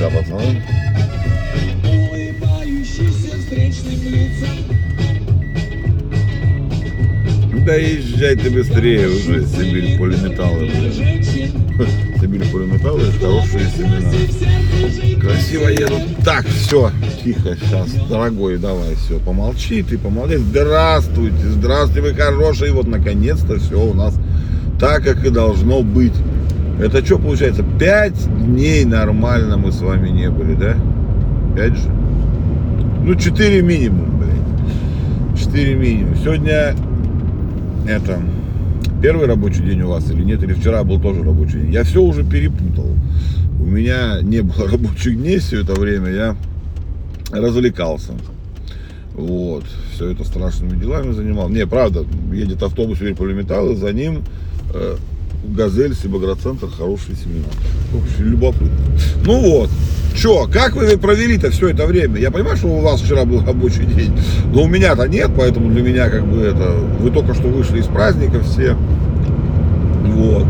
Да, пацаны. Езжай ты быстрее уже, Сибирь полиметаллы. Сибирь полиметаллы, хорошие семена. Красиво едут. Так, все, тихо, сейчас, дорогой, давай, все, помолчи ты, помолчи. Здравствуйте, здравствуйте, вы хорошие. Вот, наконец-то, все у нас так, как и должно быть. Это что получается? Пять дней нормально мы с вами не были, да? Пять же? Ну, четыре минимум, блин. Четыре минимум. Сегодня это первый рабочий день у вас или нет, или вчера был тоже рабочий день. Я все уже перепутал. У меня не было рабочих дней все это время, я развлекался. Вот, все это страшными делами занимал. Не, правда, едет автобус Верполиметалл, и за ним э, Газель, Сибагроцентр, хорошие семена. Очень любопытно. Ну вот, Че, как вы провели-то все это время? Я понимаю, что у вас вчера был рабочий день, но у меня-то нет, поэтому для меня как бы это... Вы только что вышли из праздника все. Вот.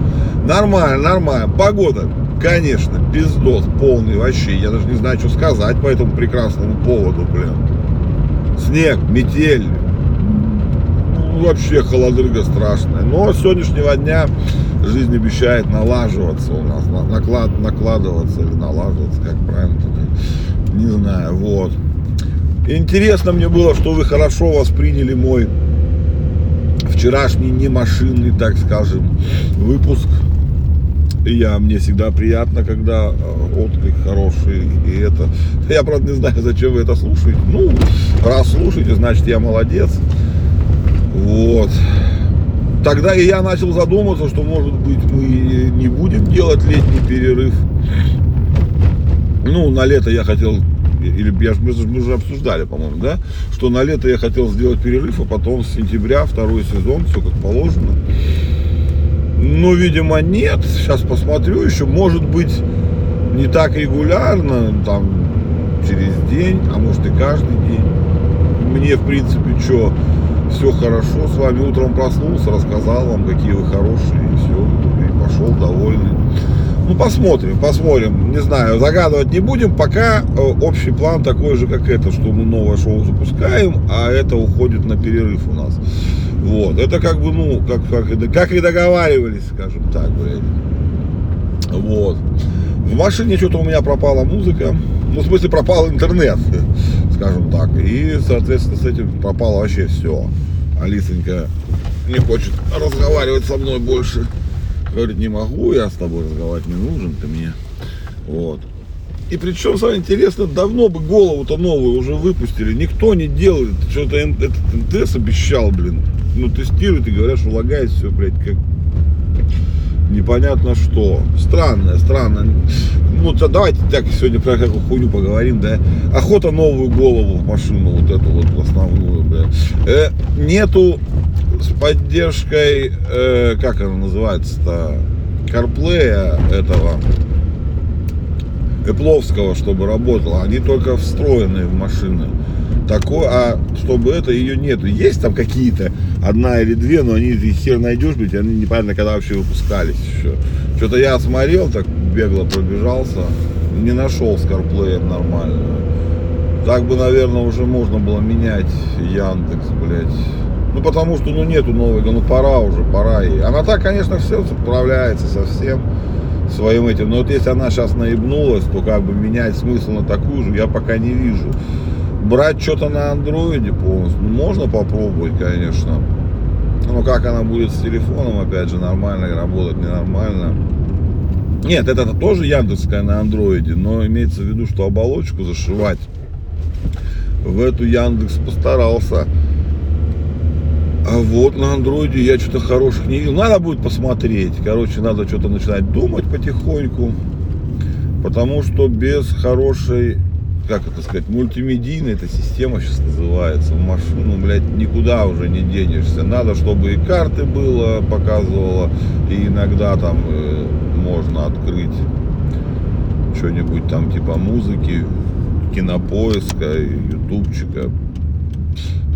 Нормально, нормально. Погода, конечно, пиздос полный вообще. Я даже не знаю, что сказать по этому прекрасному поводу, блин. Снег, метель. Вообще холодрыга страшная. Но с сегодняшнего дня жизнь обещает налаживаться у нас. на- Наклад, накладываться или налаживаться, как правильно тут, не знаю. Вот. Интересно мне было, что вы хорошо восприняли мой вчерашний не машинный, так скажем, выпуск. И я, мне всегда приятно, когда э, отклик хороший. И это. Я, правда, не знаю, зачем вы это слушаете. Ну, раз слушаете, значит, я молодец. Вот. Тогда и я начал задумываться, что, может быть, мы не будем делать летний перерыв. Ну, на лето я хотел, или я, мы, мы же обсуждали, по-моему, да, что на лето я хотел сделать перерыв, а потом с сентября второй сезон, все как положено. Но, видимо, нет. Сейчас посмотрю еще. Может быть, не так регулярно, там, через день, а может и каждый день. Мне, в принципе, что, все хорошо. С вами утром проснулся, рассказал вам, какие вы хорошие, и все. И пошел довольный. Ну, посмотрим, посмотрим. Не знаю, загадывать не будем. Пока э, общий план такой же, как это, что мы новое шоу запускаем, а это уходит на перерыв у нас. Вот. Это как бы, ну, как, как, как и договаривались, скажем так, блядь. Вот. В машине что-то у меня пропала музыка. Ну, в смысле, пропал интернет, скажем так. И, соответственно, с этим пропало вообще все. Алисонька не хочет разговаривать со мной больше. Говорит, не могу я с тобой разговаривать, не нужен ты мне. Вот. И причем, самое интересное, давно бы голову-то новую уже выпустили. Никто не делает. Что-то этот НТС обещал, блин. Ну, тестируют и говорят, что лагает все, блядь, как непонятно что. Странно, странно. Ну, то давайте так сегодня про какую хуйню поговорим, да. Охота новую голову в машину, вот эту вот основную, бля. Э, нету с поддержкой, э, как она называется-то, карплея этого, Эпловского, чтобы работала, они только встроенные в машины. Такое, а чтобы это ее нету. Есть там какие-то, одна или две, но они их хер найдешь, блядь, они непонятно когда вообще выпускались еще. Что-то я осмотрел, так бегло пробежался, не нашел с нормально. Так бы, наверное, уже можно было менять Яндекс, блядь. Ну, потому что, ну, нету новой, ну, пора уже, пора ей. Она так, конечно, все справляется со всем своим этим. Но вот если она сейчас наебнулась, то как бы менять смысл на такую же я пока не вижу. Брать что-то на андроиде полностью, ну, можно попробовать, конечно. Но как она будет с телефоном, опять же, нормально работать, ненормально. Нет, это тоже Яндексская на андроиде, но имеется в виду, что оболочку зашивать в эту Яндекс постарался. А вот на андроиде я что-то хороших не видел. Надо будет посмотреть. Короче, надо что-то начинать думать потихоньку. Потому что без хорошей, как это сказать, мультимедийной эта система сейчас называется. В машину, блядь, никуда уже не денешься. Надо, чтобы и карты было, показывало. И иногда там э, можно открыть что-нибудь там типа музыки, кинопоиска, ютубчика.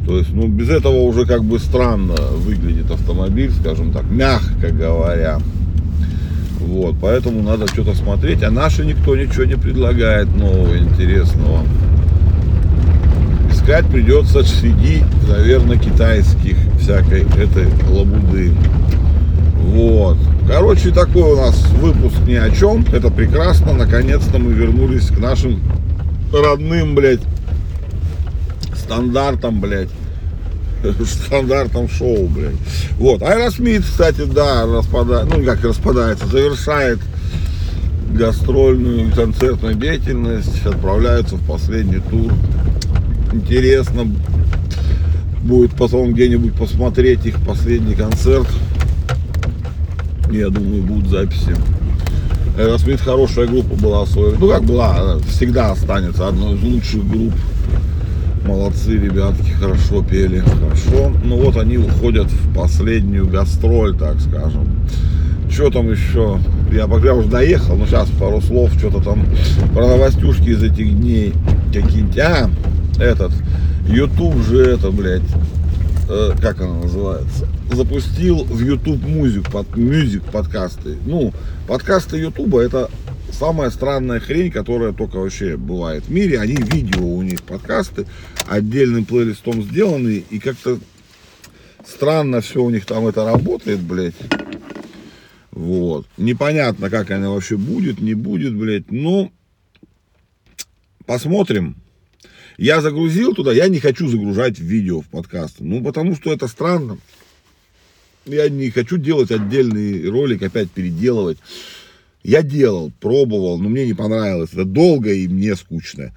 То есть, ну, без этого уже как бы странно выглядит автомобиль, скажем так, мягко говоря. Вот. Поэтому надо что-то смотреть. А наши никто ничего не предлагает нового, интересного. Искать придется среди, наверное, китайских всякой этой лабуды. Вот. Короче, такой у нас выпуск ни о чем. Это прекрасно. Наконец-то мы вернулись к нашим родным, блядь, стандартам, блядь. Стандартам шоу, блядь. Вот. Аэросмит, кстати, да, распадает, ну как распадается, завершает гастрольную и концертную деятельность, отправляются в последний тур. Интересно будет потом где-нибудь посмотреть их последний концерт. Я думаю, будут записи. Аэросмит хорошая группа была в свое Ну как была, всегда останется одной из лучших групп. Молодцы, ребятки, хорошо пели, хорошо. Ну вот они уходят в последнюю гастроль, так скажем. Что там еще? Я пока уже доехал, но сейчас пару слов, что-то там про новостюшки из этих дней какие-нибудь. А, этот, YouTube же это, блядь, э, как она называется, запустил в YouTube музык, под, мюзик подкасты. Ну, подкасты YouTube это самая странная хрень, которая только вообще бывает в мире. Они видео у них подкасты отдельным плейлистом сделаны и как-то странно все у них там это работает, блядь. Вот. Непонятно, как она вообще будет, не будет, блядь. Ну, посмотрим. Я загрузил туда, я не хочу загружать видео в подкасты. Ну, потому что это странно. Я не хочу делать отдельный ролик, опять переделывать. Я делал, пробовал, но мне не понравилось. Это долго и мне скучно.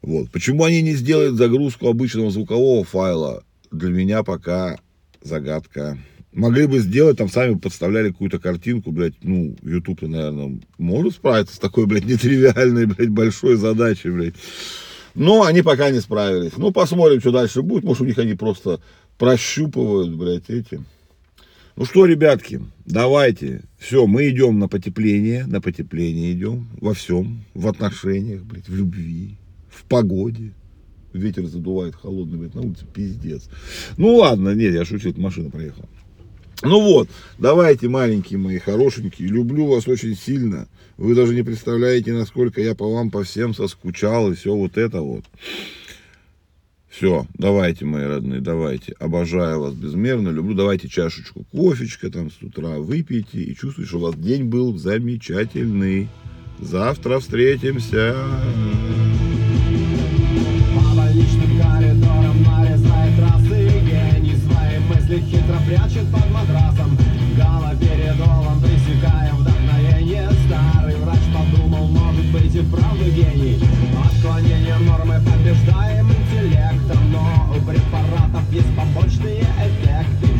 Вот. Почему они не сделают загрузку обычного звукового файла, для меня пока загадка. Могли бы сделать, там сами подставляли какую-то картинку, блядь, ну, YouTube, наверное, может справиться с такой, блядь, нетривиальной, блядь, большой задачей, блядь. Но они пока не справились. Ну, посмотрим, что дальше будет. Может, у них они просто прощупывают, блядь, эти. Ну что, ребятки, давайте. Все, мы идем на потепление. На потепление идем. Во всем. В отношениях, блядь, в любви, в погоде. Ветер задувает холодный, блядь, на улице пиздец. Ну ладно, нет, я шучу, это машина проехала. Ну вот, давайте, маленькие мои хорошенькие, люблю вас очень сильно. Вы даже не представляете, насколько я по вам по всем соскучал и все вот это вот. Все, давайте, мои родные, давайте. Обожаю вас безмерно, люблю. Давайте чашечку кофечка там с утра выпейте и чувствуйте, что у вас день был замечательный. Завтра встретимся. По больничным коридорам нарезает трассы гений свои мысли хитро прячет под матрасом. Bambol